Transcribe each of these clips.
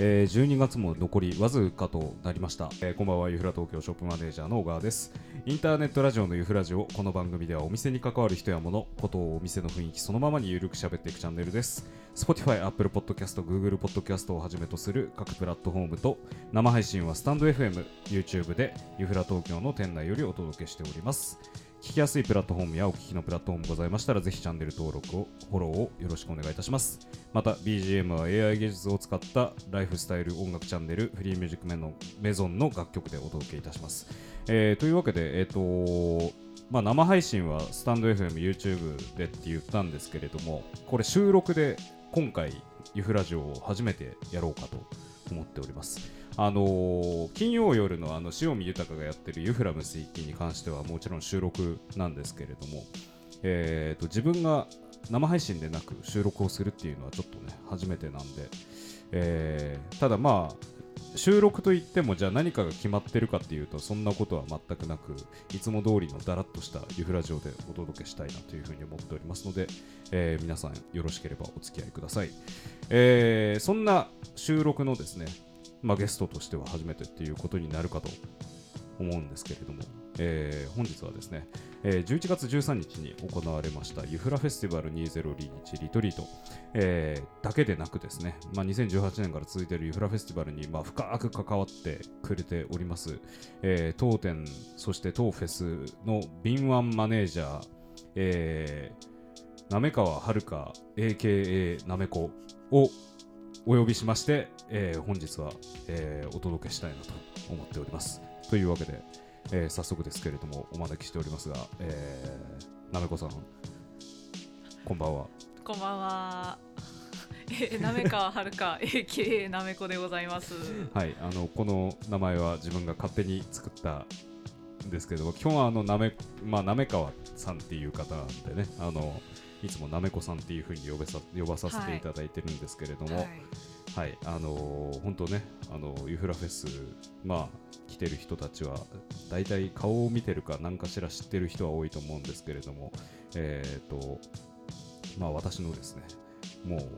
えー、12月も残りわずかとなりました、えーこんばんは。ユフラ東京ショップマネージャーの小川です。インターネットラジオのユフラジオこの番組ではお店に関わる人や物ことをお店の雰囲気そのままにゆるく喋っていくチャンネルです。Spotify、Apple Podcast、Google Podcast をはじめとする各プラットフォームと生配信はスタンド FM、YouTube でユフラ東京の店内よりお届けしております。聞きやすいプラットフォームやお聞きのプラットフォームございましたらぜひチャンネル登録をフォローをよろしくお願いいたします。また BGM は AI 技術を使ったライフスタイル音楽チャンネルフリーミュージックメのメゾンの楽曲でお届けいたします、えーというわけでえっ、とまあ、生配信はスタンド FM、YouTube でって言ったんですけれどもこれ収録で今回ユフラジオを初めてやろうかと思っております。あのー金曜夜のあの塩見豊がやってるユフラムス一気に関してはもちろん収録なんですけれども、えー、と自分が生配信でなく収録をするっていうのはちょっとね初めてなんで、えーただまあ収録といってもじゃあ何かが決まってるかっていうとそんなことは全くなくいつも通りのだらっとしたユフラジオでお届けしたいなというふうに思っておりますので、えー皆さんよろしければお付き合いください、えーそんな収録のですね、まあ、ゲストとしては初めてっていうことになるかと思うんですけれども、えー本日はですね、えー11月13日に行われましたユフラフェスティバル2021リトリート、えーだけでなくですね、まあ、2018年から続いているユフラフェスティバルに、まあ、深く関わってくれております、えー当店そして当フェスの敏腕マネージャー、えー、滑川遥 AKA なめこをお呼びしまして、えー本日は、えーお届けしたいなと思っております。というわけで、えー早速ですけれどもお招きしておりますが、えー、なめこさんこんばんは。こんばんは。えー、なめかはるか AKA なめこでございます。はい、あのこの名前は自分が勝手に作ったんですけども、今日はあのなめまあなめかわさんっていう方なんでね、あのいつもなめこさんっていうふうに呼べさ呼ばさせていただいてるんですけれども、はい、はい、あのー本当ね、あのユフラフェス、まあ、来てる人たちは、大体顔を見てるか、何かしら知ってる人は多いと思うんですけれども、えっ、と、まあ、私のですね、もう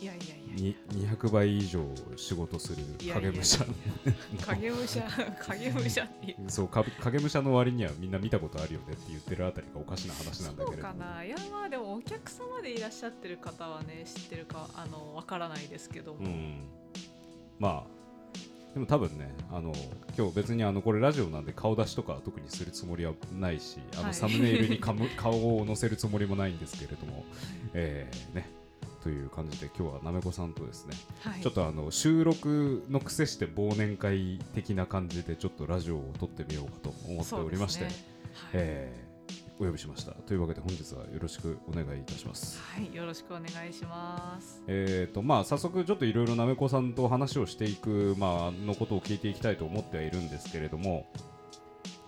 いやいやいや。に200倍以上仕事する影武者、影武者、影武者っていう。そうか影武者の割にはみんな見たことあるよねって言ってるあたりがおかしな話なんだそうけれども。かな。いやまあでもお客様でいらっしゃってる方はね知ってるかあのわからないですけども。うん、まあでも多分ねあの今日別にあのこれラジオなんで顔出しとかは特にするつもりはないしあのはいサムネイルにかむ顔を載せるつもりもないんですけれども、えーねという感じで今日はなめこさんとですね、はい。ちょっとあの収録の癖して忘年会的な感じでちょっとラジオを撮ってみようかと思っておりまして、そうですねえーお呼びしましたというわけで本日はよろしくお願いいたします。はい、はい、よろしくお願いします。えーとまあ、早速、ちょっといろいろなめこさんと話をしていく、まあのことを聞いていきたいと思ってはいるんですけれども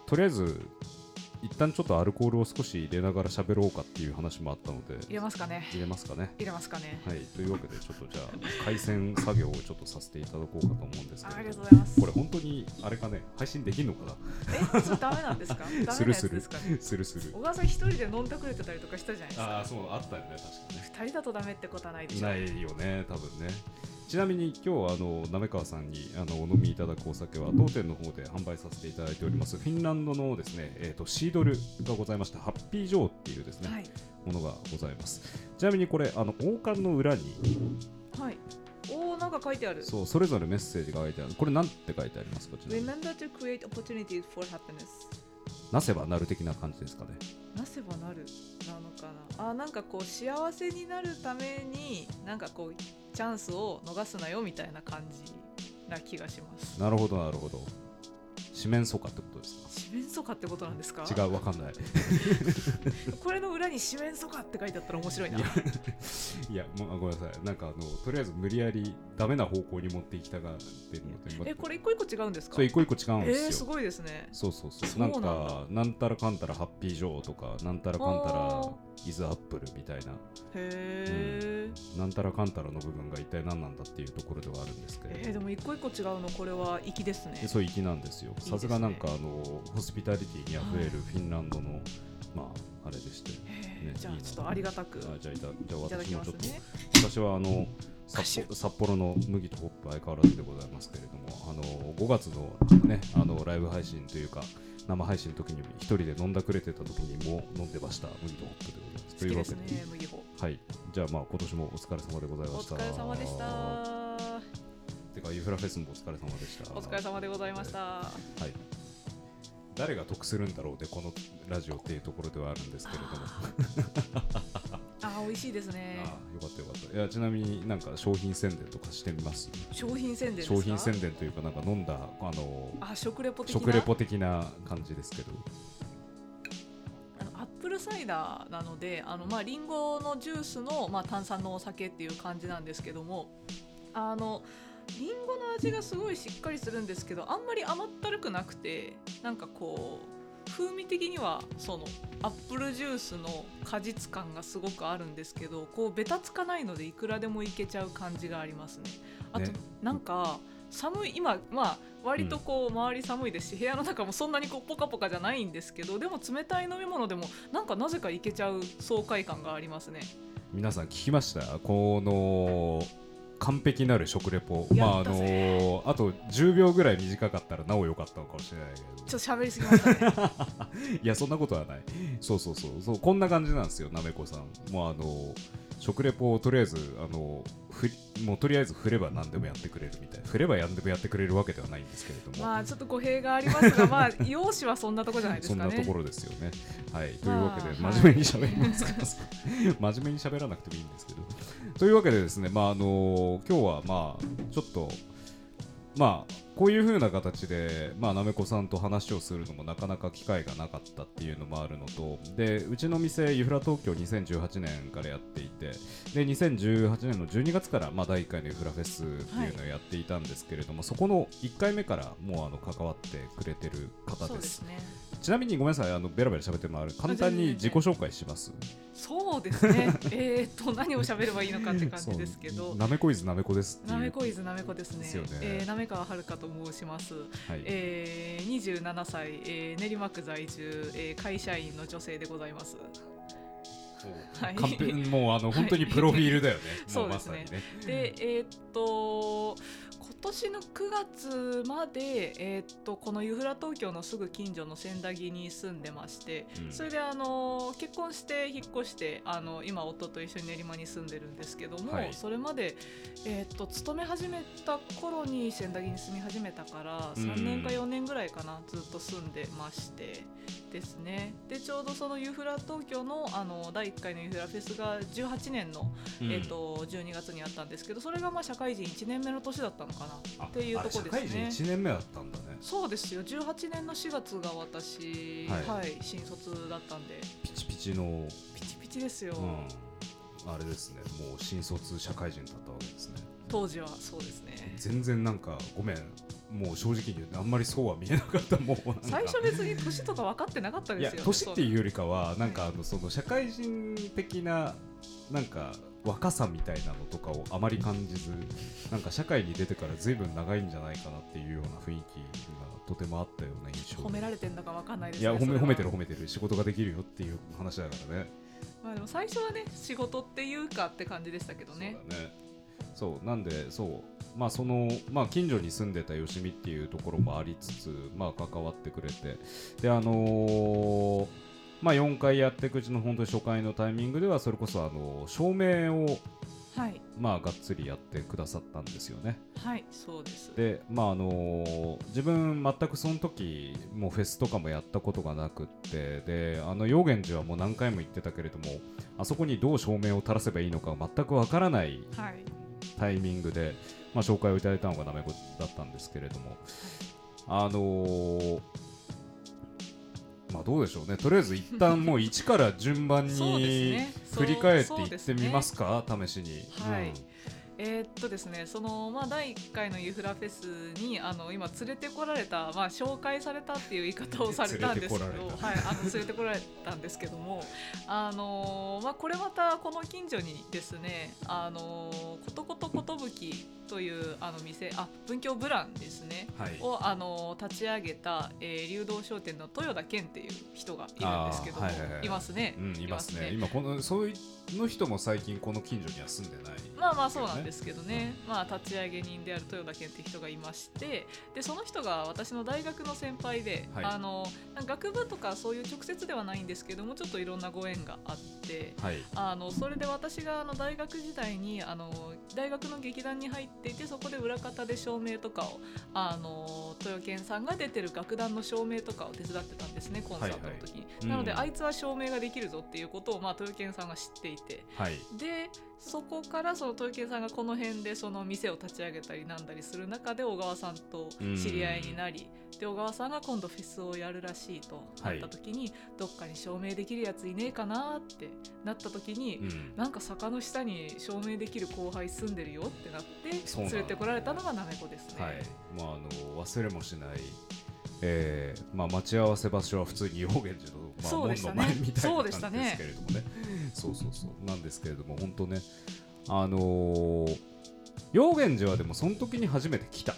とりあえず一旦ちょっとアルコールを少し入れながら喋ろうかっていう話もあったので入れますかね。入れますかね。入れますかね。はい、というわけでちょっとじゃあ回線作業をちょっとさせていただこうかと思うんですあありがとうございますこ。れ本当にあれかね配信できるのかえ、それダメなんですか？するするするする小川さん一人で飲んでくれてたりとかしたじゃないですか。ああそうあったよね確かね二人だとダメってことはないでしょ。ないよね、多分ね。ちなみに今日あの滑川さんにあのお飲みいただくお酒は当店の方で販売させていただいておりますフィンランドのですね、えー、とシードルがございましてハッピージョーっていうですね、はい。ものがございますちなみにこれあの王冠の裏にはい。おお、なんか書いてある。そうそれぞれメッセージが書いてあるこれなんて書いてありますか？Remember to create opportunities for happiness. なせばなる的な感じですかねなせばなるなのかなあなんかこう幸せになるためになんかこうチャンスを逃すなよみたいな感じな気がします。なるほどなるほど。四面楚歌ってことですか？四面楚歌ってことなんですか？違うわかんない。これの裏に四面楚歌って書いてあったら面白いな。いやもうあごめんなさい。なんかあのとりあえず無理やりダメな方向に持っていきたがってるのでまえこれ一個一個違うんですか？そう一個一個違うんですよ、えー、すごいですね。そうそうそう。そうなんかなんたらかんたらハッピージョーとかなんたらかんたらあイズアップルみたいな。へー。なんたらかんたらの部分が一体何なんだっていうところではあるんですけれど、えー、でも一個一個違うのこれは粋ですね。でそう粋なんですよ。さすがなんかあのホスピタリティにあふれるフィンランドのまああれでして、ね、じゃあちょっとありがたくあじゃあいたじゃあ私もちょっと、ね。私はあの札幌札幌の麦とホップ相変わらずでございますけれどもあの5月のねあのライブ配信というか生配信の時に一人で飲んだくれてた時にも飲んでました。麦とホップでございますというわけで。ね麦穂。はい。じゃあまあ今年もお疲れ様でございおました疲れ様でした。てかユフラフェスもお疲れ様でした。お疲れ様でございました。はい。誰が得するんだろうでこのラジオっていうところではあるんですけれども あー美味しいですね。ああよかったよかった。いやちなみになんか商品宣伝とかしてみます？商品宣伝ですか？商品宣伝というかなんか飲んだあのあ食レポ的な？食レポ的な感じですけど。アップルサイダーなのであのまあリンゴのジュースのまあ炭酸のお酒っていう感じなんですけどもあのリンゴの味がすごいしっかりするんですけどあんまり甘ったるくなくてなんかこう風味的にはそのアップルジュースの果実感がすごくあるんですけどこうベタつかないのでいくらでもいけちゃう感じがありますね。あと、ねなんか寒い今まあ割とこう周り寒いですし、部屋の中もそんなにこうポカポカじゃないんですけどでも冷たい飲み物でもなんかなぜかいけちゃう爽快感がありますね。皆さん聞きました？この完璧なる食レポ。まああのあと10秒ぐらい短かったらなお良かったのかもしれないけど。ちょっと喋りすぎましたね。いやそんなことはない。そうそうそう。そうこんな感じなんですよなめこさん。もうあの食レポをとりあえずあのふもうとりあえず振れば何でもやってくれるみたいな振れば何でもやってくれるわけではないんですけれども、まあちょっと語弊がありますが、まあ 容姿はそんなとこじゃないですかね。そんなところですよね。はい、というわけで、まあ真面目に喋りますから、真面目に喋らなくてもいいんですけど。というわけでですね、まああの今日はまあちょっとまあこういう風な形で、まあ、なめこさんと話をするのもなかなか機会がなかったっていうのもあるのとでうちの店ユフラ東京2018年からやっていてで2018年の12月から、まあ、第1回のユフラフェスっていうのをやっていたんですけれども、そこの1回目からもうあの関わってくれてる方です。ちなみにごめんなさいあのベラベラ喋ってもある簡単に自己紹介します？そうですね。えーっと何を喋ればいいのかって感じですけど。なめこいずなめこですなめこいずなめこですね。ですよねえーなめかわはるかと申します。はい。えー、27歳、えー練馬区在住、えー会社員の女性でございます。はい。もうあの本当にプロフィールだよね、も そうですね。ね。で、えーっと今年の9月まで、えーっとこのユフラ東京のすぐ近所の千駄木に住んでまして、うん。それであの結婚して引っ越してあの今夫と一緒に練馬に住んでるんですけども、はい。それまで、えーっと勤め始めた頃に千駄木に住み始めたからうん。3年か4年ぐらいかなずっと住んでましてですね。でちょうどそのユフラ東京のあの第1回のユフラフェスが18年のうん。えー、と12月にあったんですけどそれがまあ社会人1年目の年だったのかなあっていうとこですね。社会人1年目だったんだね。そうですよ。18年の4月が私、ははいい新卒だったんで。ピチピチの、ピチピチですよ、うん、あれですね。もう新卒社会人だったわけですね。当時はそうですね。全然なんかごめんもう正直に言うとあんまりそうは見えなかったもう最初別に年とか分かってなかったですよ。ね年っていうよりかはなんかあのその社会人的ななんか若さみたいなのとかをあまり感じずなんか社会に出てからずいぶん長いんじゃないかなっていうような雰囲気がとてもあったような印象。褒められてんだか分かんないですいや褒め褒めてる褒めてる仕事ができるよっていう話だからね。まあでも最初はね仕事っていうかって感じでしたけどね。そうだねなんでそう。まあそのまあ近所に住んでたよしみっていうところもありつつまあ関わってくれて。であのーまあ4回やっていくうちの本当に初回のタイミングではそれこそあの照明をはい。まあがっつりやってくださったんですよね。はいそうです。でまああのー自分全くその時もうフェスとかもやったことがなくってであの陽源寺はもう何回も行ってたけれどもあそこにどう照明を垂らせばいいのか全くわからないはい。タイミングで、まあ、紹介をいただいたのがなめこだったんですけれども。あのーまあどうでしょうね。とりあえず一旦もう1から順番にね。振り返っていってみますか。試しに、はい。うんえーっとですねその、まあ、第1回のユフラフェスにあの今連れてこられた、まあ、紹介されたっていう言い方をされたんですけど連れてこらはい、あの連れてこられたんですけども、あのまあ、これまたこの近所にですね「あのことことことぶき」というあの店あ文京ブランですねはい。をあの立ち上げた、えー、流動商店の豊田健っていう人がいるんですけども、はいはいはい。ますね。うん、いますね。い今このそういうの人も最近この近所には住んでない、まあまあそうなんですけどね、まあ、立ち上げ人である豊田健っていう人がいましてでその人が私の大学の先輩で、はい。あの学部とかそういう直接ではないんですけどもちょっといろんなご縁があってはい。あのそれで私があの大学時代にあの大学の劇団に入っていてそこで裏方で照明とかをあの豊健さんが出てる楽団の照明とかを手伝ってたんですねコンサートの時。に、うんなので、あいつは照明ができるぞっていうことを、まあ、豊健さんが知っていて。はい。でそこからその豊健さんがこの辺でその店を立ち上げたりなんだりする中で小川さんと知り合いになり、で小川さんが今度フェスをやるらしいと。なった時に、どっかに証明できるやついねえかなってなった時に、うん。なんか坂の下に証明できる後輩住んでるよってなって連れてこられたのがなめこですね。はい。まあ、あの忘れもしない、えーまあ、待ち合わせ場所は普通に陽源寺の、まあ、門の前みたいな感じですけれどもね。そうそうそう。なんですけれども本当ねあのー、陽源寺はでもその時に初めて来た。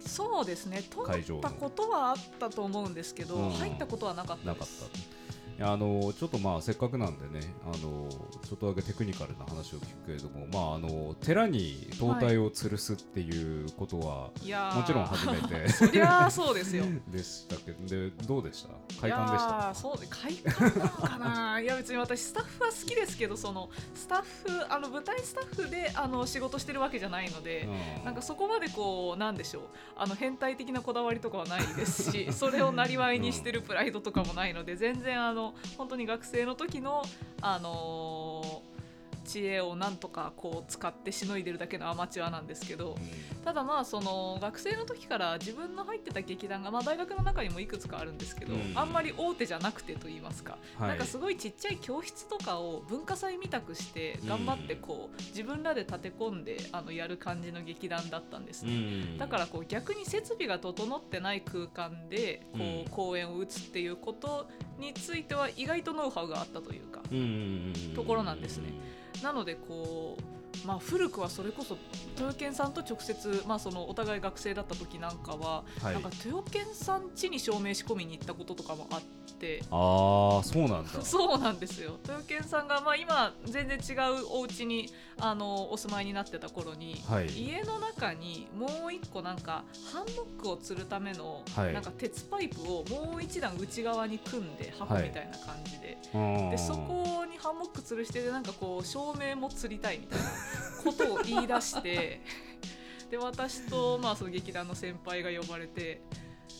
そうですね。通会場のったことはあったと思うんですけど、うん。入ったことはなかったなかです。った。いやあのちょっとまあせっかくなんでねあのちょっとだけテクニカルな話を聞くけれども、まあ、あの寺に灯体を吊るすっていうことは、いやー。もちろん初めて そりゃあそうですよ。でしたけどでどうでした？快感でした？ーそうで快感なのかな？いや別に私スタッフは好きですけどそのスタッフあの舞台スタッフであの仕事してるわけじゃないので、うん。なんかそこまでこうなんでしょう。あの変態的なこだわりとかはないですしそれをなりわいにしてるプライドとかもないので全然あの本当に学生の時のあのー知恵をなんとかこう使ってしのいでるだけのアマチュアなんですけど、ただまあその学生の時から自分の入ってた劇団が、まあ、大学の中にもいくつかあるんですけど、うん。あんまり大手じゃなくてと言いますか、はい。なんかすごいちっちゃい教室とかを文化祭みたくして頑張ってこう、自分らで立て込んであのやる感じの劇団だったんですね。うん。だからこう逆に設備が整ってない空間でこう公演を打つっていうことについては意外とノウハウがあったというかうん。ところなんですねなのでこうまあ古くはそれこそ豊健さんと直接、まあ、そのお互い学生だった時なんかは、はい。なんか豊健さん家に証明仕込みに行ったこととかもあって。ああそうなんだ。そうなんですよ。豊健さんが、まあ、今全然違うお家にあのお住まいになってた頃に、はい。家の中にもう一個なんかハンモックを吊るための、はい。なんか鉄パイプをもう一段内側に組んで箱みたいな感じで、ででそこにハンモック吊るしてでなんかこう照明も吊りたいみたいなことを言い出してで私と、まあ、その劇団の先輩が呼ばれて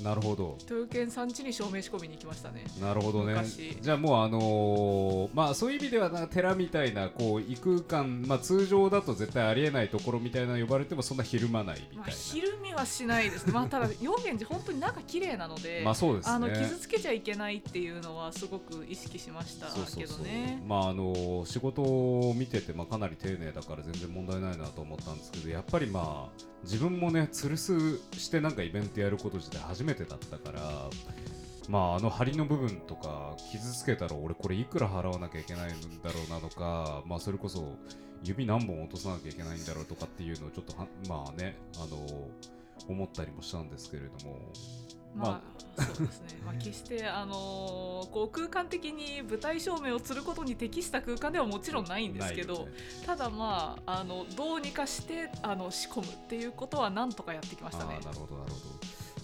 なるほど。豊健さん家に照明仕込みに行きましたね。なるほどね。昔。じゃあもうあのーまあそういう意味ではな寺みたいなこう異空間まあ通常だと絶対ありえないところみたいなの呼ばれてもそんなひるまないみまあ、たいひるみはしないですね、まあ、ただ陽源寺本当に中綺麗なので、なまあそうですね。あの傷つけちゃいけないっていうのはすごく意識しましたけどね。まああの仕事を見てて、まあ、かなり丁寧だから全然問題ないなと思ったんですけどやっぱりまあ自分もね吊るすしてなんかイベントやること自体初めてだったからまああの梁の部分とか傷つけたら俺これいくら払わなきゃいけないんだろうなとかまあそれこそ指何本落とさなきゃいけないんだろうとかっていうのをちょっとはまあねあの思ったりもしたんですけれどもまあ、そうですね。まあ、決して、あのーこう空間的に舞台照明をすることに適した空間ではもちろんないんですけど、ねただまあ、あのどうにかしてあの仕込むっていうことはなんとかやってきましたね。なるほどなるほど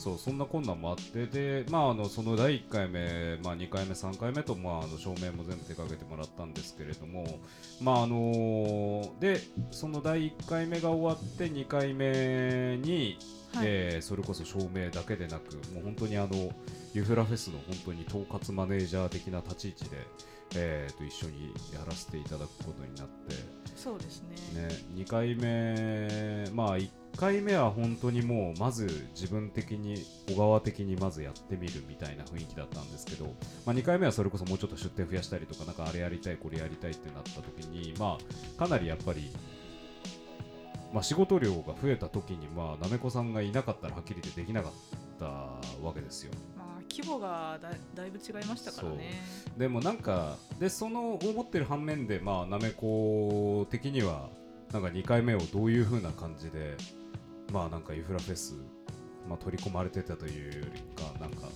そうそんな困難もあってで、まあ、あのその第1回目、まあ、2回目3回目と、まあ、あの照明も全部手掛けてもらったんですけれども、まああのでその第1回目が終わって2回目に、はいえーそれこそ照明だけでなくもう本当にあのユフラフェスの本当に統括マネージャー的な立ち位置で、えーと一緒にやらせていただくことになって。そうですね。ね、2回目、まあ1回目は本当にもうまず自分的に小川的にまずやってみるみたいな雰囲気だったんですけど、まあ、2回目はそれこそもうちょっと出店増やしたりとかなんかあれやりたいこれやりたいってなった時にまあかなりやっぱりまあ、仕事量が増えた時にまあなめこさんがいなかったらはっきり言ってできなかったわけですよ規模がだだいぶ違いましたからね。でもなんかでその思ってる反面でまあなめこ的にはなんか2回目をどういう風な感じでまあなんかユフラフェス、まあ、取り込まれてたというよりかなんか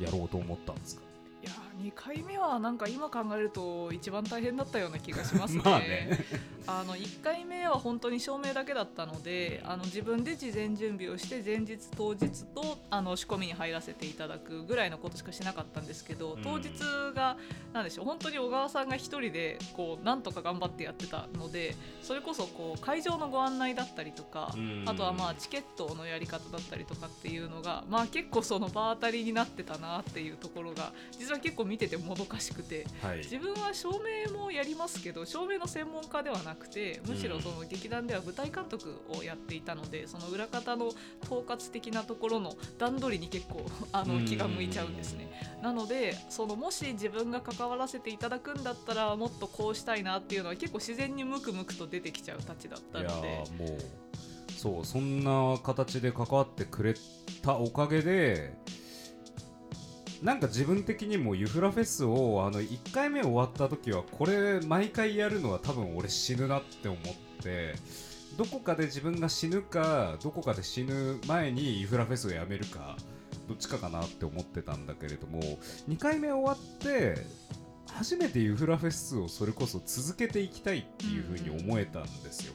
やろうと思ったんですか？いや2回目はなんか今考えると一番大変だったような気がしますね。まあね。あの1回目は本当に証明だけだったのであの自分で事前準備をして前日当日とあの仕込みに入らせていただくぐらいのことしかしなかったんですけどうん。当日がなんでしょう本当に小川さんが一人でこうなんとか頑張ってやってたのでそれこそこう会場のご案内だったりとかうん。あとはまあチケットのやり方だったりとかっていうのがまあ結構その場当たりになってたなっていうところが実は結構見ててもどかしくてはい自分は照明もやりますけど照明の専門家ではなくてむしろその劇団では舞台監督をやっていたのでその裏方の統括的なところの段取りに結構 あうんの気が向いちゃうんですね。なのでそのもし自分が関わらせていただくんだったらもっとこうしたいなっていうのは結構自然にムクムクと出てきちゃうたちだったので。ーもうそうそんな形で関わってくれたおかげでなんか自分的にもユフラフェスをあの1回目終わった時はこれ毎回やるのは多分俺死ぬなって思ってどこかで自分が死ぬかどこかで死ぬ前にユフラフェスをやめるかどっちかかなって思ってたんだけれども2回目終わって初めてユフラフェスをそれこそ続けていきたいっていうふうに思えたんですよ。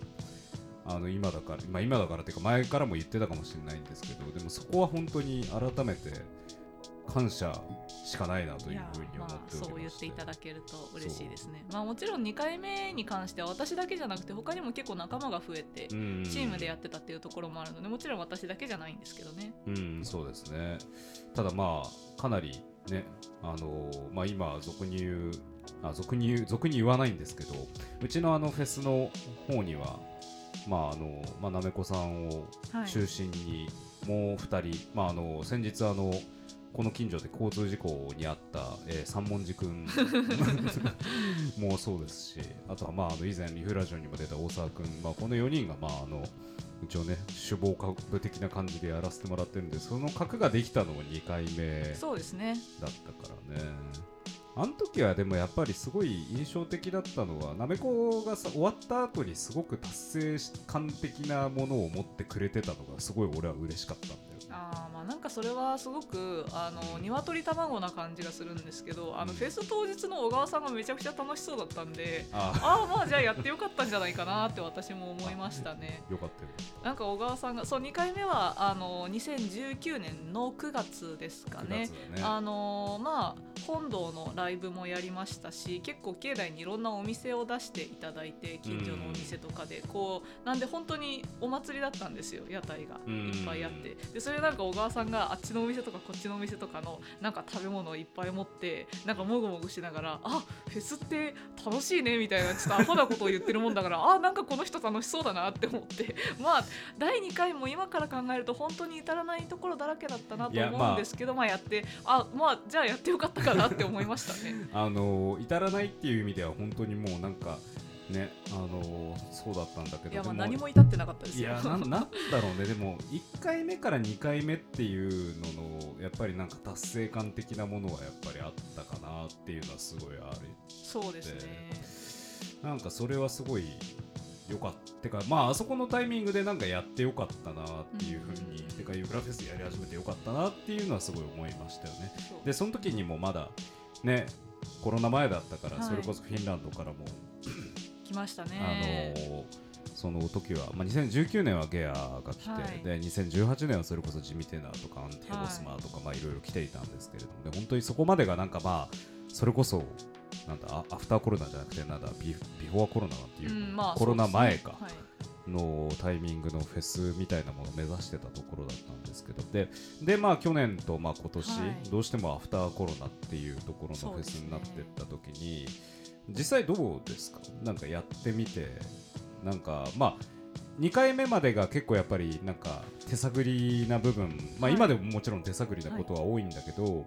あの今だから、まあ、今だからっていうか前からも言ってたかもしれないんですけどでもそこは本当に改めて感謝しかないなというふうに思まあっておりまそう言っていただけると嬉しいですね。まあもちろん2回目に関しては私だけじゃなくて他にも結構仲間が増えてうんチームでやってたっていうところもあるのでもちろん私だけじゃないんですけどね。うん、そうですね。ただまあ、かなりね、あのーまあ今、俗に言う、あ俗に言う、俗に言わないんですけど、うちのあのフェスの方には、まああの、まあ、なめこさんをはい。中心に、もう2人、まああの、先日あの、この近所で交通事故にあった、えー三文字くん もそうですし、あとは、まあ、あの以前、リフラジオにも出た大沢くん、まあ、この4人が、まあ、あの一応ね、首謀格的な感じでやらせてもらってるんで、その格ができたのも2回目そうですね。だったからね。あの時はでもやっぱりすごい印象的だったのは、なめこがさ終わった後にすごく達成感的なものを持ってくれてたのがすごい俺は嬉しかったんだよね。あなんかそれはすごくあの鶏卵な感じがするんですけどあのうんフェス当日の小川さんがめちゃくちゃ楽しそうだったんでああ。あまあじゃあやってよかったんじゃないかなって私も思いましたね。よかった。なんか小川さんがそう2回目はあの2019年の9月ですかね。9月だね。あのまあ本堂のライブもやりましたし結構境内にいろんなお店を出していただいて近所のお店とかでこうなんで本当にお祭りだったんですよ屋台が。うん。いっぱいあって。でそれなんか小川さんがあっちのお店とかこっちのお店とかのなんか食べ物をいっぱい持ってなんかもぐもぐしながらあフェスって楽しいねみたいなちょっとアホなことを言ってるもんだからあなんかこの人楽しそうだなって思って まあ第2回も今から考えると本当に至らないところだらけだったなと思うんですけどまあやってあまあじゃあやってよかったかなって思いましたね。あの至らないっていう意味では本当にもうなんかねあのそうだったんだけどいやまあで何も至ってなかったですよ。いやなんなんだろうね。でも1回目から2回目っていうののやっぱりなんか達成感的なものはやっぱりあったかなっていうのはすごいある。そうですね。なんかそれはすごいよかった。てかまああそこのタイミングでなんかやってよかったなっていうふうに、うん。てかユーフラフェスやり始めてよかったなっていうのはすごい思いましたよね。そう。でその時にもまだねコロナ前だったから、はい。それこそフィンランドからも、来ましたあね。のーその時は、まあ、2019年はゲアが来て、はい。で2018年はそれこそジミテナーとかアンティアボスマーとか、まあいろいろ来ていたんですけれども、で本当にそこまでがなんかまあそれこそなんだあアフターコロナじゃなくてなんだビビフォーコロナっていう、うんまあコロナ前かのタイミングのフェスみたいなものを目指してたところだったんですけどででまあ去年とまあ今年、はい。どうしてもアフターコロナっていうところのフェスになってった時に、実際どうですか？なんかやってみて。なんかまあ2回目までが結構やっぱりなんか手探りな部分。まあはい。今でももちろん手探りなことは多いんだけど、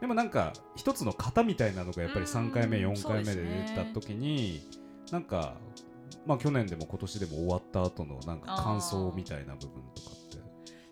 でもなんか一つの型みたいなのがやっぱり3回目うん4回目で出た時になんかまあ去年でも今年でも終わった後のなんか感想みたいな部分とか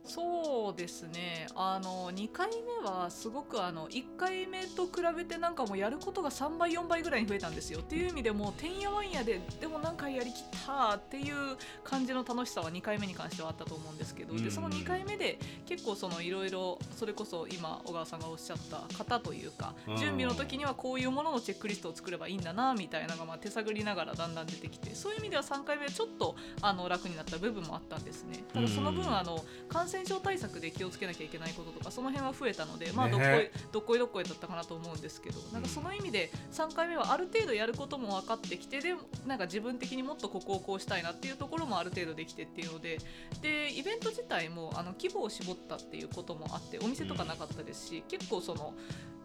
そうですね。あの2回目はすごくあの1回目と比べてなんかもうやることが3倍4倍ぐらいに増えたんですよ。っていう意味でもてんやわんやででも何回やりきったっていう感じの楽しさは2回目に関してはあったと思うんですけど、うんでその2回目で結構そのいろいろそれこそ今小川さんがおっしゃった方というかうん。準備の時にはこういうもののチェックリストを作ればいいんだなみたいなのがまあ手探りながらだんだん出てきてそういう意味では3回目はちょっとあの楽になった部分もあったんですね。ただその分うん。あの感染症対策で気をつけなきゃいけないこととかその辺は増えたので、まあ、ねどっこいどっこいどっこいだったかなと思うんですけどなんかその意味で3回目はある程度やることも分かってきてでなんか自分的にもっとここをこうしたいなっていうところもある程度できてっていうのででイベント自体もあの規模を絞ったっていうこともあってお店とかなかったですし、結構その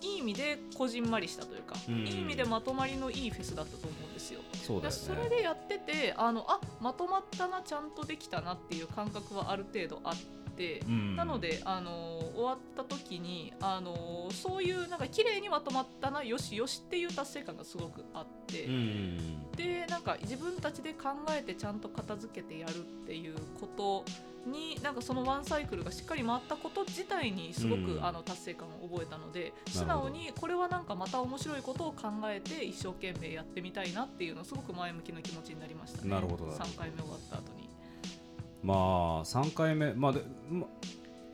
いい意味でこじんまりしたというか、うんいい意味でまとまりのいいフェスだったと思うんですよ。そうだよでそれねでやっててあのあまとまったなちゃんとできたなっていう感覚はある程度あって。うん。なので、あの終わった時に、あのそういうなんか綺麗にまとまったなよしよしっていう達成感がすごくあって、うんでなんか自分たちで考えてちゃんと片付けてやるっていうことになんかそのワンサイクルがしっかり回ったこと自体にすごく、うん。あの達成感を覚えたので素直にこれはなんかまた面白いことを考えて一生懸命やってみたいなっていうのすごく前向きな気持ちになりましたね。なるほど3回目終わった後に。まあ3回目。まあでま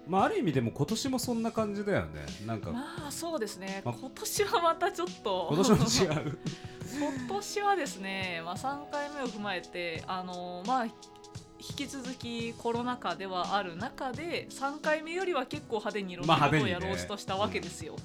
まあある意味でも今年もそんな感じだよね。なんかまあそうですね、ま今年はまたちょっと。今年も違う。今年はですね、まあ、3回目を踏まえてあのまあ引き続きコロナ禍ではある中で3回目よりは結構派手にいろんなことをやろうとしたわけですよ。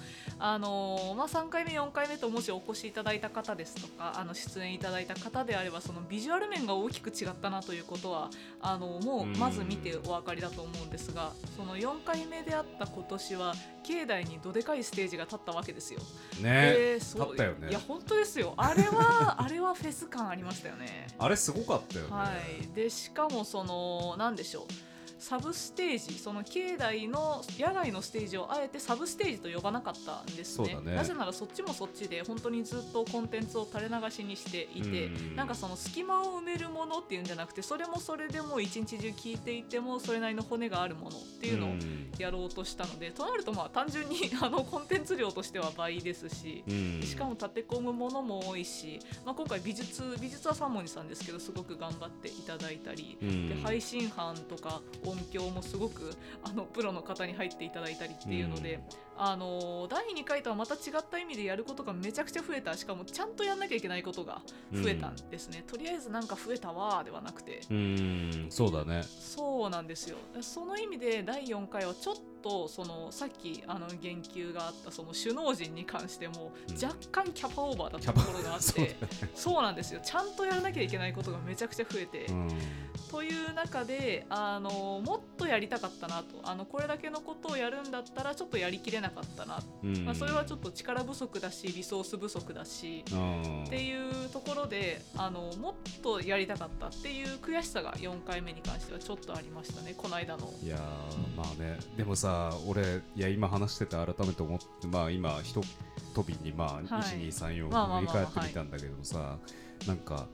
あのまあ、3回目4回目ともしお越しいただいた方ですとかあの出演いただいた方であればそのビジュアル面が大きく違ったなということはあのもうまず見てお分かりだと思うんですがその4回目であった今年は境内にどでかいステージが立ったわけですよ。ねでそう立ったよねいや本当ですよあれはあれはフェス感ありましたよね。あれすごかったよね、はい、でしかもその何でしょうサブステージその境内の野外のステージをあえてサブステージと呼ばなかったんですね。ね。なぜならそっちもそっちで本当にずっとコンテンツを垂れ流しにしていて、うん。なんかその隙間を埋めるものっていうんじゃなくてそれもそれでもう一日中聞いていてもそれなりの骨があるものっていうのをん。やろうとしたので、となるとまあ単純にあのコンテンツ量としては倍ですし、うん。しかも立て込むものも多いし、まあ、今回美術美術は三文字さんですけどすごく頑張っていただいたり、うん。で配信班とか音響もすごくあのプロの方に入っていただいたりっていうので、あの第2回とはまた違った意味でやることがめちゃくちゃ増えた。しかもちゃんとやんなきゃいけないことが増えたんですね、とりあえずなんか増えたわーではなくて。うんそうだね。そうなんですよ。その意味で第4回はちょっとそのさっきあの言及があったその首脳陣に関してもうん。若干キャパオーバーだったところがあっそうだて、そうなんですよ。ちゃんとやらなきゃいけないことがめちゃくちゃ増えて、うん。という中であのもっとやりたかったなと。あのこれだけのことをやるんだったらちょっとやりきれなかったな、うん。まあ、それはちょっと力不足だしリソース不足だし、うん。っていうところであのもっとやりたかったっていう悔しさが4回目に関してはちょっとありましたねこの間の。いやーまあね。でもさ俺いや今話してて改めて思ってまあ今一飛びにまあはい。1234まあまあまあ振り返ってみたんだけどさなんか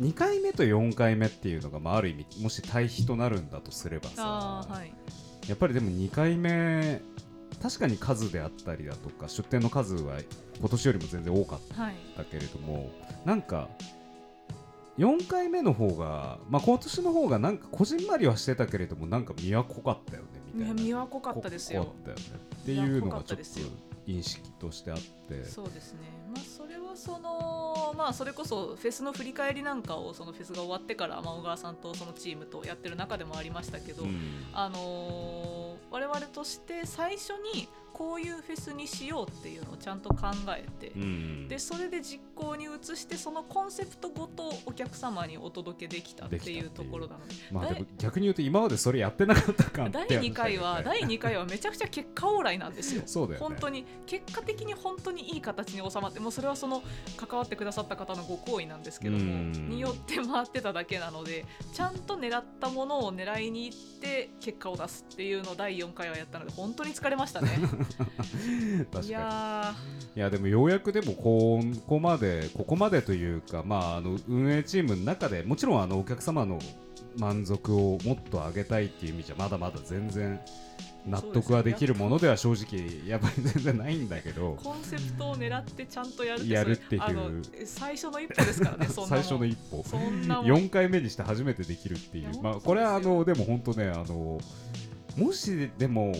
2回目と4回目っていうのが、まあ、ある意味もし対比となるんだとすればさ、はい。やっぱりでも2回目確かに数であったりだとか出店の数は今年よりも全然多かっはいたけれどもなんか4回目の方が、まあ、今年の方がなんかこじんまりはしてたけれどもなんか魅惑濃かったよねみいやたいな魅惑濃かったですよ。よねっていうのがちょっと認識としてあって。そうですね。まあそれはそのまあそれこそフェスの振り返りなんかをそのフェスが終わってから、まあ、小川さんとそのチームとやってる中でもありましたけど、うん。あのー我々として最初にこういうフェスにしようっていうのをちゃんと考えて、うん。でそれで実行に移してそのコンセプトごとお客様にお届けできたっていうところなので。まあでも逆に言うと今までそれやってなかった感って第2回は第2回はめちゃくちゃ結果オーライなんですよ。そうだよね。本当に結果的に本当にいい形に収まってもうそれはその関わってくださった方のご好意なんですけどもうん。によって回ってただけなのでちゃんと狙ったものを狙いに行って結果を出すっていうのを第4 4回はやったので本当に疲れましたね。いやいやでもようやくでもここまでここまでというか、まあ、あの運営チームの中でもちろんあのお客様の満足をもっと上げたいっていう意味じゃまだまだ全然納得はできるものでは正直やっぱり全然ないんだけどーコンセプトを狙ってちゃんとやるってやるっていう最初の一歩ですからね 最初の一歩。そんなもん。4回目にして初めてできるっていいうやまあこれはあのでも本当ねあのもしでも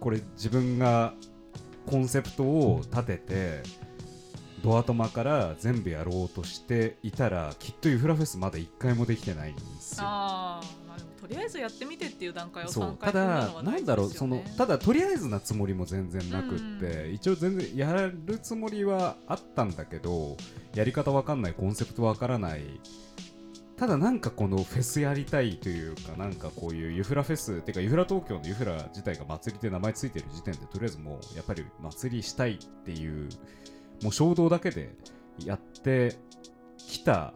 これ自分がコンセプトを立ててドアトマから全部やろうとしていたらきっとユフラフェスまだ1回もできてないんですよ。あーまあでもとりあえずやってみてっていう段階を3そう回ただなんだろうそのただだとりあえずなつもりも全然なくって、うん。一応全然やるつもりはあったんだけどやり方わかんないコンセプトわからない。ただなんかこのフェスやりたいというかなんかこういうユフラフェスっていうかユフラ東京のユフラ自体が祭りって名前ついてる時点でとりあえずもうやっぱり祭りしたいっていうもう衝動だけでやってきた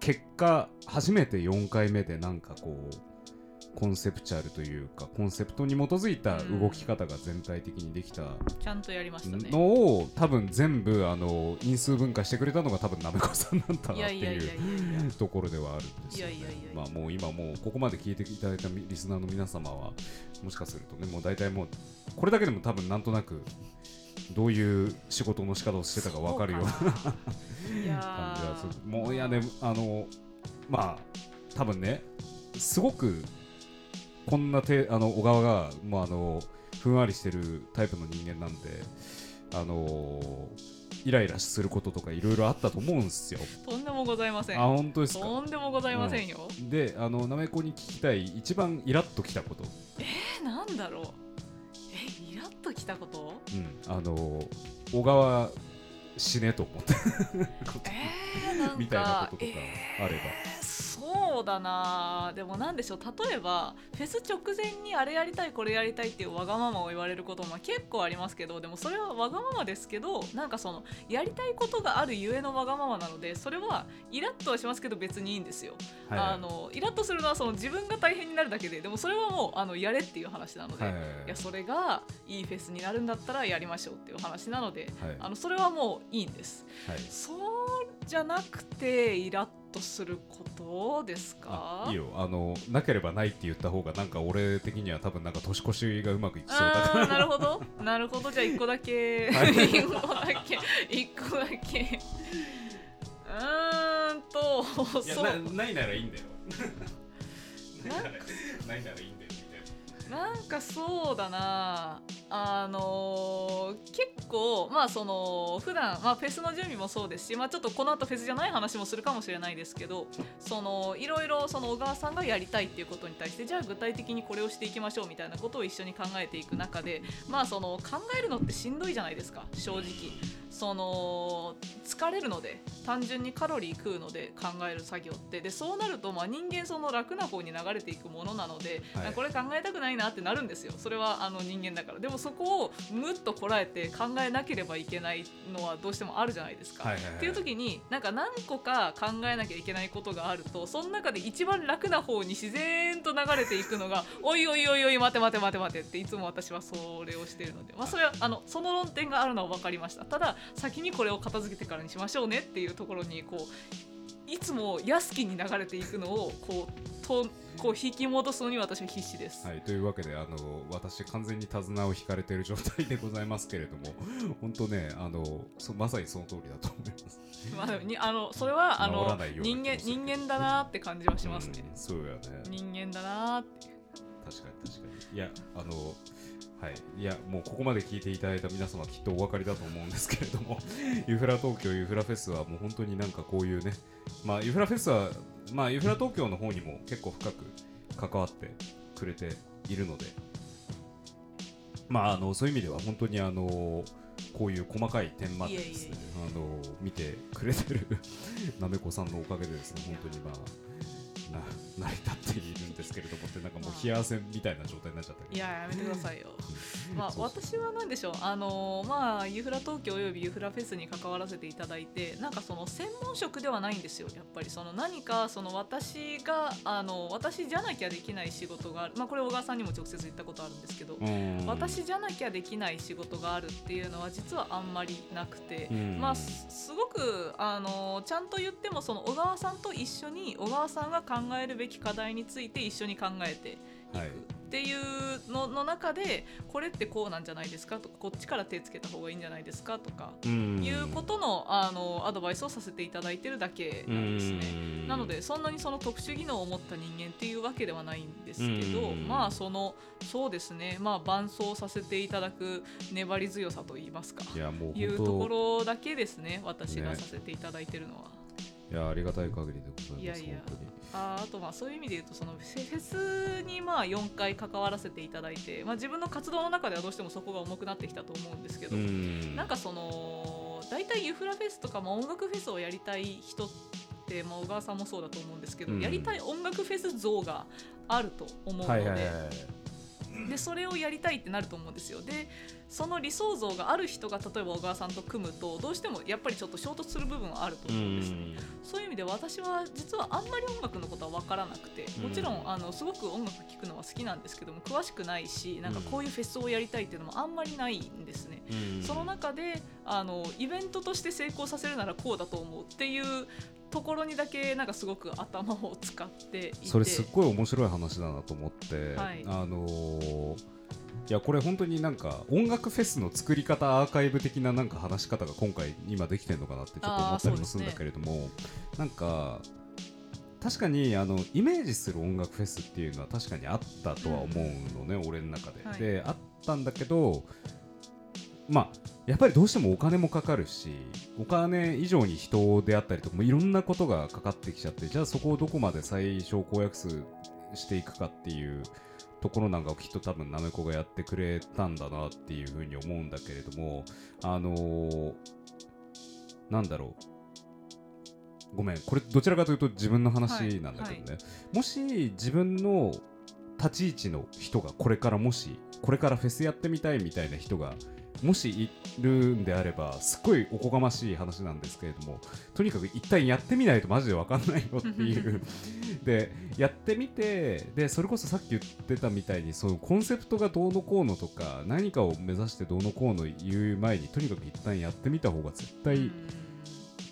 結果初めて4回目でなんかこうコンセプチュアルというかコンセプトに基づいた動き方が全体的にできた。ちゃんとやりましたね。のを多分全部あの因数分解してくれたのが多分なめこさんなんだいなってやいうところではあるんですよ、ね。まあもう今もうここまで聞いていただいたリスナーの皆様はもしかするとねもう大体もうこれだけでも多分なんとなくどういう仕事の仕方をしてたか分かるような感じはする。ーもういやねあのまあ多分ねすごくこんなてあの小川がもうあのふんわりしてるタイプの人間なんであのイライラすることとかいろいろあったと思うんですよ。とんでもございません。あ本当ですか？とんでもございませんよ、であのなめこに聞きたい一番イラッときたこと、えなんだろう。えイラッときたこと？うん、あの小川死ねと思って。え みたいなこととかえーあれば、そうだな。でもなんでしょう。例えばフェス直前にあれやりたいこれやりたいっていうわがままを言われることもまあ結構ありますけどでもそれはわがままですけどなんかそのやりたいことがあるゆえのわがままなのでそれはイラッとはしますけど別にいいんですよ、はいはい。あのイラッとするのはその自分が大変になるだけででもそれはもうあのやれっていう話なので、はい。いやそれがいいフェスになるんだったらやりましょうっていう話なのではい。あのそれはもういいんです。はい。そうじゃなくてイラッとすることですか？あいいよ。あのなければないって言った方がなんか俺的には多分なんか年越しがうまくいきそうだから。なるほど。なるほど。じゃあ1個だけ。はい。1個だけ。1個だけ。うーんといやそう。なないならいいんだよ。な いならいいんだよなんかそうだな。あのー結構まあその普段まあフェスの準備もそうですしまあちょっとこの後フェスじゃない話もするかもしれないですけどそのいろいろその小川さんがやりたいっていうことに対してじゃあ具体的にこれをしていきましょうみたいなことを一緒に考えていく中でまあその考えるのってしんどいじゃないですか正直。その疲れるので単純にカロリー食うので考える作業って。でそうなるとまあ人間その楽な方に流れていくものなので、はい。これ考えたくないなってなるんですよ。それはあの人間だから。でもそこをむっとこらえて考えなければいけないのはどうしてもあるじゃないですか。はいはいはい。っていう時になんか何個か考えなきゃいけないことがあるとその中で一番楽な方に自然と流れていくのが「おいおいおいおい待て待て待て待て」っていつも私はそれをしているので、まあ、それはあのその論点があるのは分かりました。ただ先にこれを片付けてからにしましょうねっていうところにこういつも安きに流れていくのをこうとこう引き戻すのに私は必死です。はい、というわけであの私完全に手綱を引かれている状態でございますけれども本当ねあのそまさにその通りだと思います。まあ、にあのそれはあ治の人間人間だなって感じはしますね。うんそうやね。人間だなって。確かに確かに。いやあのはい。いやもうここまで聞いていただいた皆様きっとお分かりだと思うんですけれども ユフラ東京ユフラフェスはもう本当になんかこういうねまあユフラフェスはまあユフラ東京の方にも結構深く関わってくれているのでまああのそういう意味では本当にあのこういう細かい点までですねあの見てくれてる なめこさんのおかげでですね本当にまあな 成り立っているんですけれどもってなんかもう冷や汗みたいな状態になっちゃったけど。いややめてくださいよ。まあ私は何でしょう。あのまあユーフラ東京およびユーフラフェスに関わらせていただいてなんかその専門職ではないんですよやっぱり。その何かその私があの私じゃなきゃできない仕事がある。まあこれ小川さんにも直接言ったことあるんですけど、うん。私じゃなきゃできない仕事があるっていうのは実はあんまりなくて、うん。まあすすごくあのちゃんと言ってもその小川さんと一緒に小川さんが考えるべき課題について一緒に考えていくはい。っていうのの中でこれってこうなんじゃないですか？とかこっちから手つけた方がいいんじゃないですか？とか、うん。いうことのあのアドバイスをさせていただいてるだけなんですね。うん。なのでそんなにその特殊技能を持った人間っていうわけではないんですけど、うん。まあそのそうですね。まあ伴走させていただく粘り強さといいますかいやもういうと本ころだけですね私がね。させていただいてるのは。当いやありがたい限りでございますいやいや。本当にあーあとまあそういう意味で言うとそのフェスにまあ4回関わらせていただいて、まあ、自分の活動の中ではどうしてもそこが重くなってきたと思うんですけど、うん。なんかその大体ユーフラフェスとか、まあ、音楽フェスをやりたい人って、まあ、小川さんもそうだと思うんですけど、うん。やりたい音楽フェス像があると思うので,、はいはいはいはいでそれをやりたいってなると思うんですよ。でその理想像がある人が例えば小川さんと組むとどうしてもやっぱりちょっと衝突する部分はあるとう思うんですね。んそういう意味で私は実はあんまり音楽のことは分からなくてもちろんあのすごく音楽聴くのは好きなんですけども詳しくないしなんかこういうフェスをやりたいっていうのもあんまりないんですね。うんその中であのイベントとして成功させるならこうだと思うっていうところにだけなんかすごく頭を使っていて。それすっごい面白い話だなと思って、はい。あのーいやこれ本当になんか音楽フェスの作り方アーカイブ的ななんか話し方が今回今できてるのかなってちょっと思ったりもするんだけれども、なんか確かにあのイメージする音楽フェスっていうのは確かにあったとは思うのね、俺の中で、はい。であったんだけどまあやっぱりどうしてもお金もかかるしお金以上に人であったりとかもういろんなことがかかってきちゃってじゃあそこをどこまで最小公約数していくかっていうところなんかをきっと多分なめこがやってくれたんだなっていうふうに思うんだけれどもあのーなんだろう。ごめんこれどちらかというと自分の話なんだけどね、もし自分の立ち位置の人がこれからもしこれからフェスやってみたいみたいな人がもしいるんであればすっごいおこがましい話なんですけれどもとにかく一旦やってみないとマジで分かんないよっていう。でやってみてでそれこそさっき言ってたみたいにそのコンセプトがどうのこうのとか何かを目指してどうのこうの言う前にとにかく一旦やってみた方が絶対うん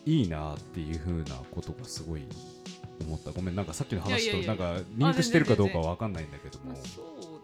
いいなっていう風なことがすごい思った。ごめんなんかさっきの話となんかリンクしてるかどうかは分かんないんだけども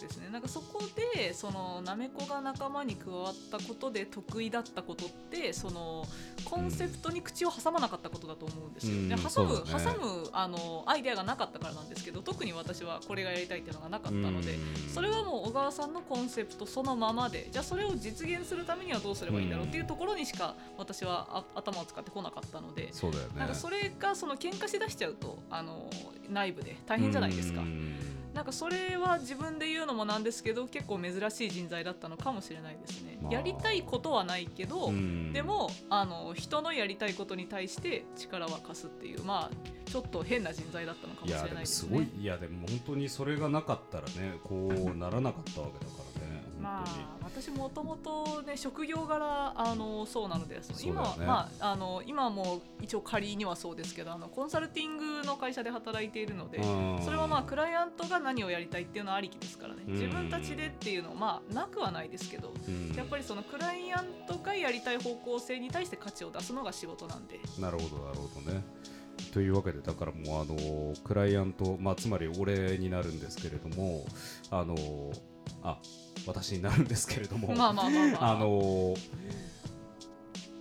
ですねなんかそこでそのなめこが仲間に加わったことで得意だったことってそのコンセプトに口を挟まなかったことだと思うんですよ。うんで挟む、ね挟むあのアイデアがなかったからなんですけど特に私はこれがやりたいっていうのがなかったので。それはもう小川さんのコンセプトそのままでじゃあそれを実現するためにはどうすればいいんだろうっていうところにしか私はあ頭を使ってこなかったので、そうだよねなんかそれがその喧嘩しだしちゃうとあの内部で大変じゃないですかう。んなんかそれは自分で言うのもなんですけど結構珍しい人材だったのかもしれないですね。まあやりたいことはないけど、うんでもあの人のやりたいことに対して力は貸すっていうまあちょっと変な人材だったのかもいやでもしれないですすごいね。いやでも本当にそれがなかったらねこうならなかったわけだからねまあ私もともとね職業柄あのそうなので今まああの今も一応仮にはそうですけどあのコンサルティングの会社で働いているので。それはまあクライアントが何をやりたいっていうのはありきですからね。うん。自分たちでっていうのはまあなくはないですけどうん。やっぱりそのクライアントがやりたい方向性に対して価値を出すのが仕事なんで。なるほどなるほどね。というわけでだからもうあのクライアント、まあ、つまり俺になるんですけれどもあのあ私になるんですけれども。まあまあまあまあ。あの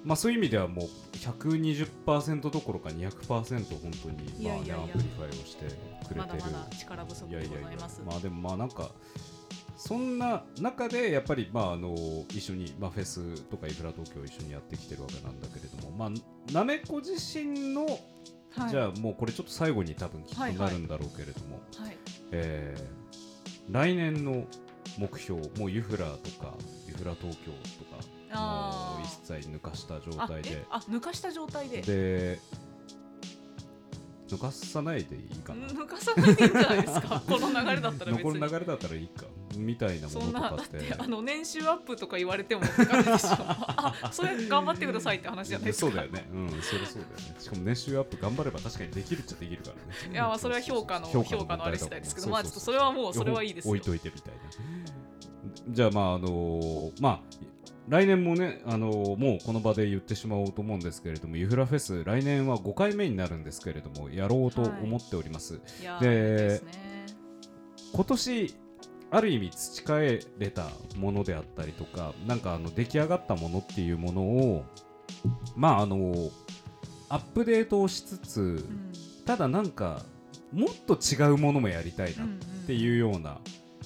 まあそういう意味ではもう120%どころか200%本当にまあね amplify をしてくれてる。まだまだ力不足でいやいやいやございますまあでもまあなんかそんな中でやっぱりまああの一緒にまあフェスとかイフラ東京を一緒にやってきてるわけなんだけれどもまあなめこ自身の、はい。じゃあもうこれちょっと最後に多分きっとはいはないるんだろうけれども、はい。えー来年の目標もうユフラとかユフラ東京とかもう一切抜かした状態で。あ抜かした状態で。で抜かさないでいいかな、抜かさないでいいんじゃないですか？この流れだったら別に。残る流れだったらいいかみたいなもそのとかっんなだっててあの年収アップとか言われてもって感じでしょ。あそれ頑張ってくださいって話じゃないですか。そうだよね。うんそれそうだよね。しかも年収アップ頑張れば確かにできるっちゃできるからね。いやまあそれは評価の評評価のあれ次第ですけどまあちょっとそれははもうそれはいいですよ。置いといてみたいな。じゃあまああのーまあ来年もね、あのーもうこの場で言ってしまおうと思うんですけれども、ユフラフェス、来年は5回目になるんですけれども、やろうと思っております。い。やでね。今年ある意味培えれたものであったりとかなんかあの出来上がったものっていうものをまああのアップデートをしつつうん。ただなんかもっと違うものもやりたいなっていうような、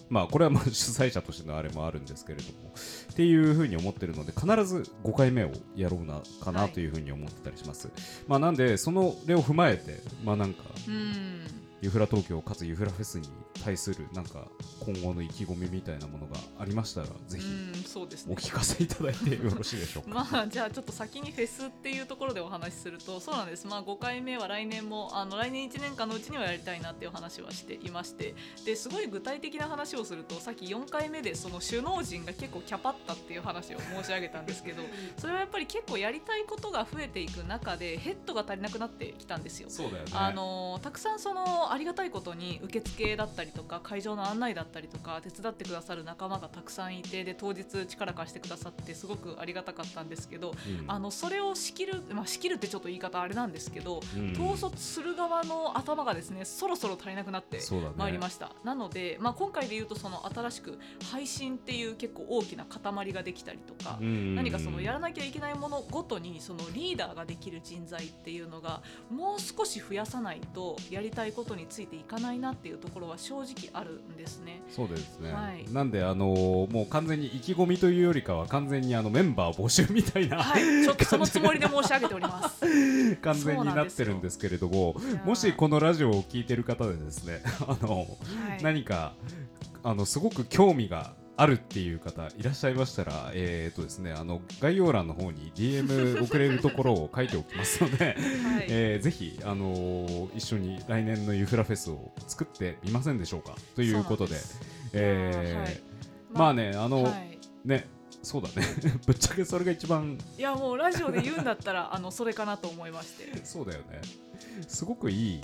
まあこれはまあ 主催者としてのあれもあるんですけれどもっていうふうに思ってるので必ず5回目をやろうなかなはい。というふうに思ってたりします、まあなんでその例を踏まえてまあなんかうん。ユフラ東京かつユフラフェスに対するなんか今後の意気込みみたいなものがありましたらぜひうんそうですねお聞かせいただいてよろしいでしょうか。まあじゃあちょっと先にフェスっていうところでお話しするとそうなんですまあ5回目は来年もあの来年1年間のうちにはやりたいなっていう話はしていましてですごい具体的な話をするとさっき4回目でその首脳陣が結構キャパったっていう話を申し上げたんですけど それはやっぱり結構やりたいことが増えていく中でヘッドが足りなくなってきたんですよ。そうだよね。あのたくさんそのありがたいことに受付だったりとか会場の案内だったりとか手伝ってくださる仲間がたくさんいてで当日力貸してくださってすごくありがたかったんですけど、うん。あのそれを仕切る、まあ、仕切るってちょっと言い方あれなんですけど、うん。統率する側の頭がですねそろそろ足りなくなって。まいりました、なので、まあ、今回で言うとその新しく配信っていう結構大きな塊ができたりとか、何何かそのやらなきゃいけないものごとにそのリーダーができる人材っていうのがもう少し増やさないとやりたいことについていかないなっていうところは正直あるんですね。そうですね、はい。なんであのーもう完全に意気込みというよりかは完全にあのメンバー募集みたいな、はい、ちょっとそのつもりで申し上げております。完全になってるんですけれどももしこのラジオを聞いてる方でですね あの、はい。何かあのすごく興味があるっていう方いらっしゃいましたら、えーとですね、あの概要欄の方に DM 送れるところを書いておきますので、はい。えーぜひ、あのー一緒に来年のユフラフェスを作ってみませんでしょうかということでですえーはい。まあねあの、はい。ねそうだね。ぶっちゃけそれが一番いやもうラジオで言うんだったらあのそれかなと思いまして。そうだよね。すごくいい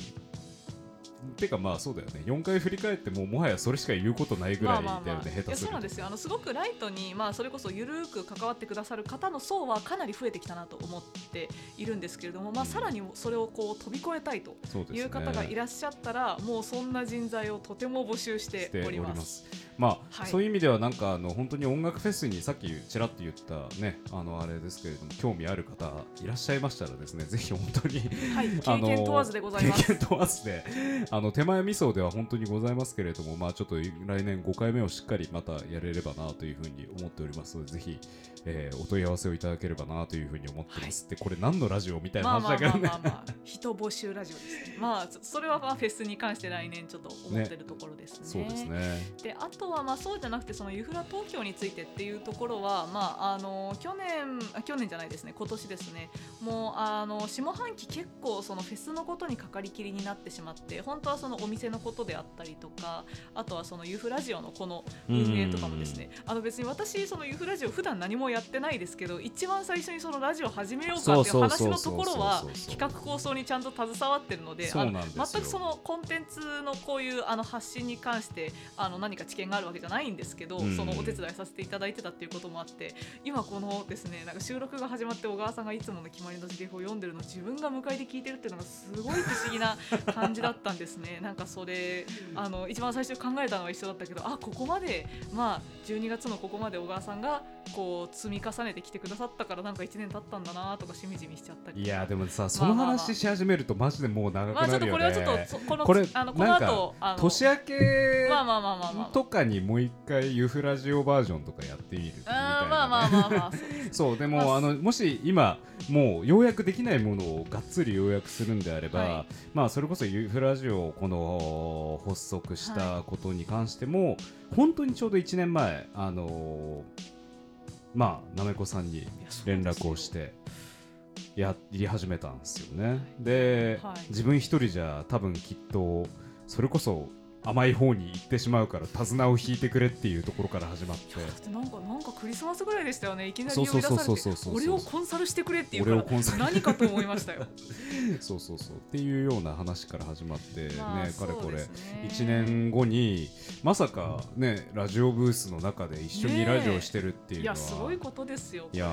てかまあそうだよね。4回振り返ってももはやそれしか言うことないぐらいだよね、まあまあまあ。下手すそうなんですよ。あのすごくライトに、まあ、それこそゆるーく関わってくださる方の層はかなり増えてきたなと思っているんですけれども、まあ、さらにそれをこう飛び越えたいという方がいらっしゃったら、もうそんな人材をとても募集しております。まあ、はい。そういう意味ではなんかあの本当に音楽フェスにさっきちらっと言ったねあのあれですけれども興味ある方いらっしゃいましたらですねぜひ本当にはい、経験問わずでございます。経験問わずであの手前味噌では本当にございますけれどもまあちょっと来年5回目をしっかりまたやれればなというふうに思っておりますのでぜひ、えーお問い合わせをいただければなというふうに思ってます、でこれ何のラジオみたいな話だけどね。人募集ラジオですね。まあ、そそれはまあフェスに関して来年ちょっと思ってるところですね。そうですね。であとはまあそうじゃなくてそのユフラ東京についてっていうところは、まあ、あの去年あ去年じゃないですね。今年ですね。もうあの下半期結構そのフェスのことにかかりきりになってしまって本当はそのお店のことであったりとかあとはそのユフラジオのこの運営とかもですねあの別に私そのユフラジオ普段何もやってないですけど一番最初にそのラジオ始めようかっていう話のところは企画構想にちゃんと携わってるのであの全くそのコンテンツのこういうあの発信に関してあの何か知見があるわけじゃないんですけど、うん。そのお手伝いさせていただいてたっていうこともあって今このですねなんか収録が始まって小川さんがいつもの決まりのセリフを読んでるのを自分が迎えで聞いてるっていうのがすごい不思議な感じだったんですね。なんかそれあの一番最初考えたのは一緒だったけどあここまでまあ12月のここまで小川さんがこう積み重ねてきてくださったからなんか1年経ったんだなとかしみじみしちゃったりいやでもさその話し始めるとマジでもう長くまあちょなるよね、っとこれはちょっとそこのこれあのこの後あの年明けまあまあまあまあまあ。とかにもう一回ユフラジオバージョンとかやってみるみたいな、ね、まあまあまあまあそうでも、まああのもし今もうようやくできないものをがっつり要約するんであれば、はまあそれこそユフラジオをこの発足したことに関しても、本当にちょうど1年前あのーまあなめこさんに連絡をしてやり始めたんですよね。で、はい。自分一人じゃ多分きっとそれこそ甘い方に行ってしまうから手綱を引いてくれっていうところから始まってクリスマスぐらいでしたよね。いきなり呼び出されて俺をコンサルしてくれっていうから俺をコンサル。何かと思いましたよ。そうそうそう。っていうような話から始まってね、まあかれこれ。ね。1年後にまさかねラジオブースの中で一緒にラジオしてるっていういのは、やすごいことですよこいや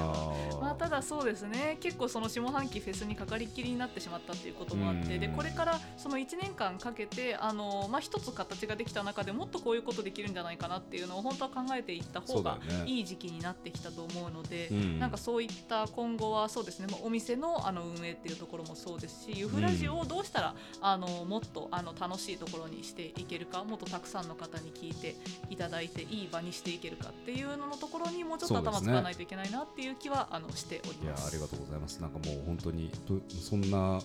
まあ、ただそうですね。結構その下半期フェスにかかりきりになってしまったっていうこともあってうん。でこれからその1年間かけてあの、まあ、一つ形ができた中でもっとこういうことできるんじゃないかなっていうのを本当は考えていった方がいい時期になってきたと思うので、うん。なんかそういった今後はそうですね、まあ、お店のあの運営っていうところもそうですしユフラジオをどうしたら、あのもっとあの楽しいところにしていけるかもっとたくさんの方に聞いていただいていい場にしていけるかっていうののところにもうちょっと頭使わないといけないなっていう気はあのしておりいやます。ありがとうございます。なんかもう本当にとそんな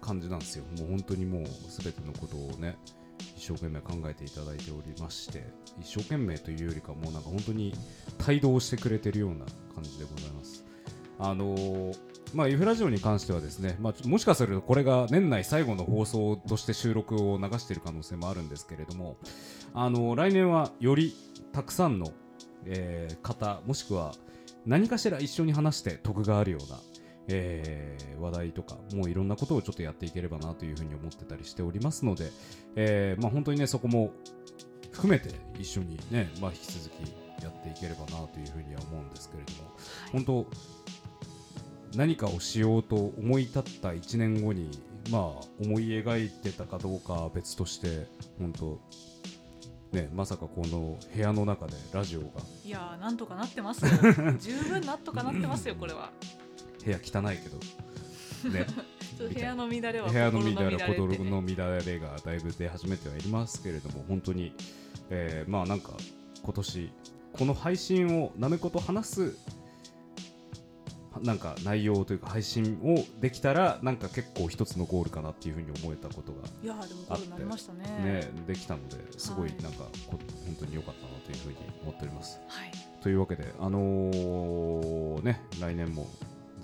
感じなんですよ。もう本当にもう全てのことをね一生懸命考えていただいておりまして一生懸命というよりかもうなんか本当に帯同してくれてるような感じでございます。あのーまあ、ユフラジオに関してはですね、まあ、もしかするとこれが年内最後の放送として収録を流している可能性もあるんですけれども、あのー来年はよりたくさんの、えー方もしくは何かしら一緒に話して得があるような、えー話題とかもういろんなことをちょっとやっていければなというふうに思ってたりしておりますので、えーまあ、本当にねそこも含めて一緒にね、まあ、引き続きやっていければなというふうには思うんですけれども本当何かをしようと思い立った1年後にまあ思い描いてたかどうかは別として本当ねまさかこの部屋の中でラジオが。いやーなんとかなってますよ。十分なんとかなってますよこれは部屋汚いけど。ね。部屋の乱れは部屋の心乱れね心の乱れがだいぶ出始めてはいますけれども本当に、えーまあなんか今年この配信をなめこと話すはなんか内容というか配信をできたらなんか結構一つのゴールかなっていうふうに思えたことがいやーでもゴールになりましたね。ねできたのですごいはいなんかこ本当に良かったなというふうに思っております。はい。というわけで、あのーね、来年も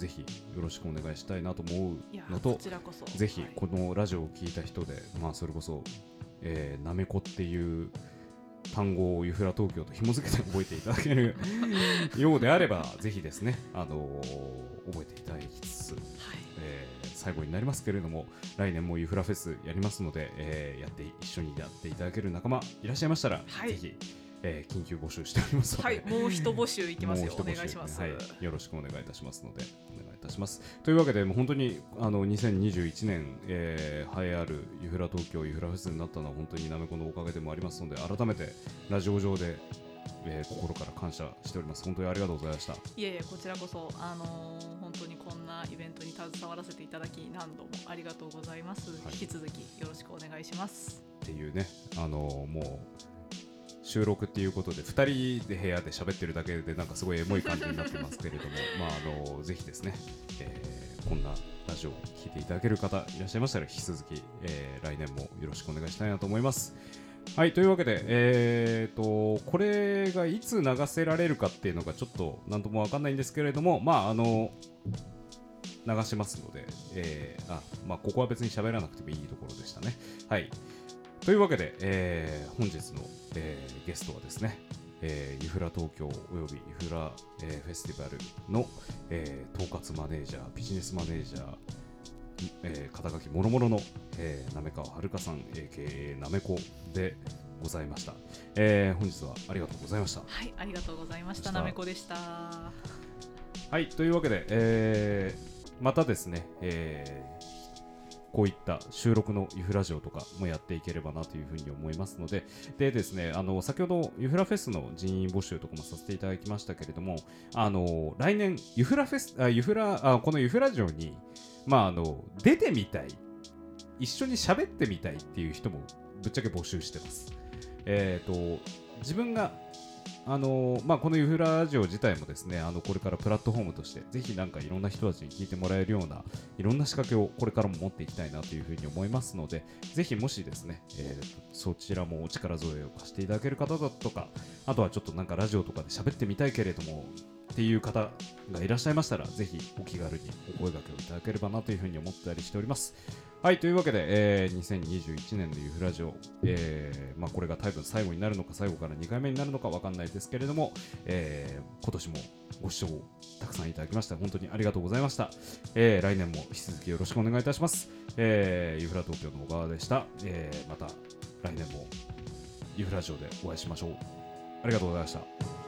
ぜひよろしくお願いしたいなと思うのとぜひはいこのラジオを聞いた人で、まあ、それこそ、えーなめこっていう単語をユフラ東京と紐付けて覚えていただける ようであれば、ぜひですね、あのー覚えていただきつつ、はい。えー最後になりますけれども、来年もユフラフェスやりますので、えーやって一緒にやっていただける仲間いらっしゃいましたら、はい。ぜひ、えー緊急募集しておりますはい、もう一募集いきますよ。お願いします。はい、よろしくお願いいたしますので、お願いいたします。というわけで、もう本当にあの2021年、えー、栄えあるユフラ東京ユフラフェスになったのは本当になめこのおかげでもありますので、改めてラジオ上で、えー心から感謝しております。本当にありがとうございました。いえいえ、こちらこそ、あのー本当にこんなイベントに携わらせていただき、何度もありがとうございます。はい引き続きよろしくお願いします。っていうね、あのもう収録っていうことで2人で部屋で喋ってるだけでなんかすごいエモい感じになってますけれども まああのぜひですね、えーこんなラジオを聞いていただける方いらっしゃいましたら引き続き、えー来年もよろしくお願いしたいなと思います。はいというわけで、えー、とこれがいつ流せられるかっていうのがちょっと何とも分かんないんですけれどもまああの流しますので、えーあまあ、ここは別に喋らなくてもいいところでしたね。はいというわけで、えー本日の、えーゲストはですね、えーユフラ東京およびユフラ、えーフェスティバルの、えー統括マネージャー、ビジネスマネージャー、えー肩書きもろもろの、えー、なめかわはるかさん、AKA なめこでございました、えー本日はありがとうございました。はい、ありがとうございました。なめこでした。はい、というわけで、えーまたですね、えーこういった収録のユフラジオとかもやっていければなというふうに思いますので、でですね、あの先ほどユフラフェスの人員募集とかもさせていただきましたけれども、あの来年ユフラフェスあユフラあこのユフラジオにまああの出てみたい、一緒に喋ってみたいっていう人もぶっちゃけ募集してます。えっ、と自分があのまあ、このユフラジオ自体もですねあのこれからプラットフォームとしてぜひなんかいろんな人たちに聞いてもらえるようないろんな仕掛けをこれからも持っていきたいなというふうに思いますのでぜひもしですね、えーそちらもお力添えを貸していただける方だとかあとはちょっとなんかラジオとかで喋ってみたいけれどもっていう方がいらっしゃいましたらぜひお気軽にお声掛けをいただければなというふうに思ったりしております。はいというわけで、えー2021年のユフラジオ、えーまあ、これが多分最後になるのか最後から2回目になるのか分かんないですけれども、えー今年もご視聴たくさんいただきまして本当にありがとうございました、えー来年も引き続きよろしくお願いいたします、えーユフラ東京の小川でした、えーまた来年もユフラジオでお会いしましょう。ありがとうございました。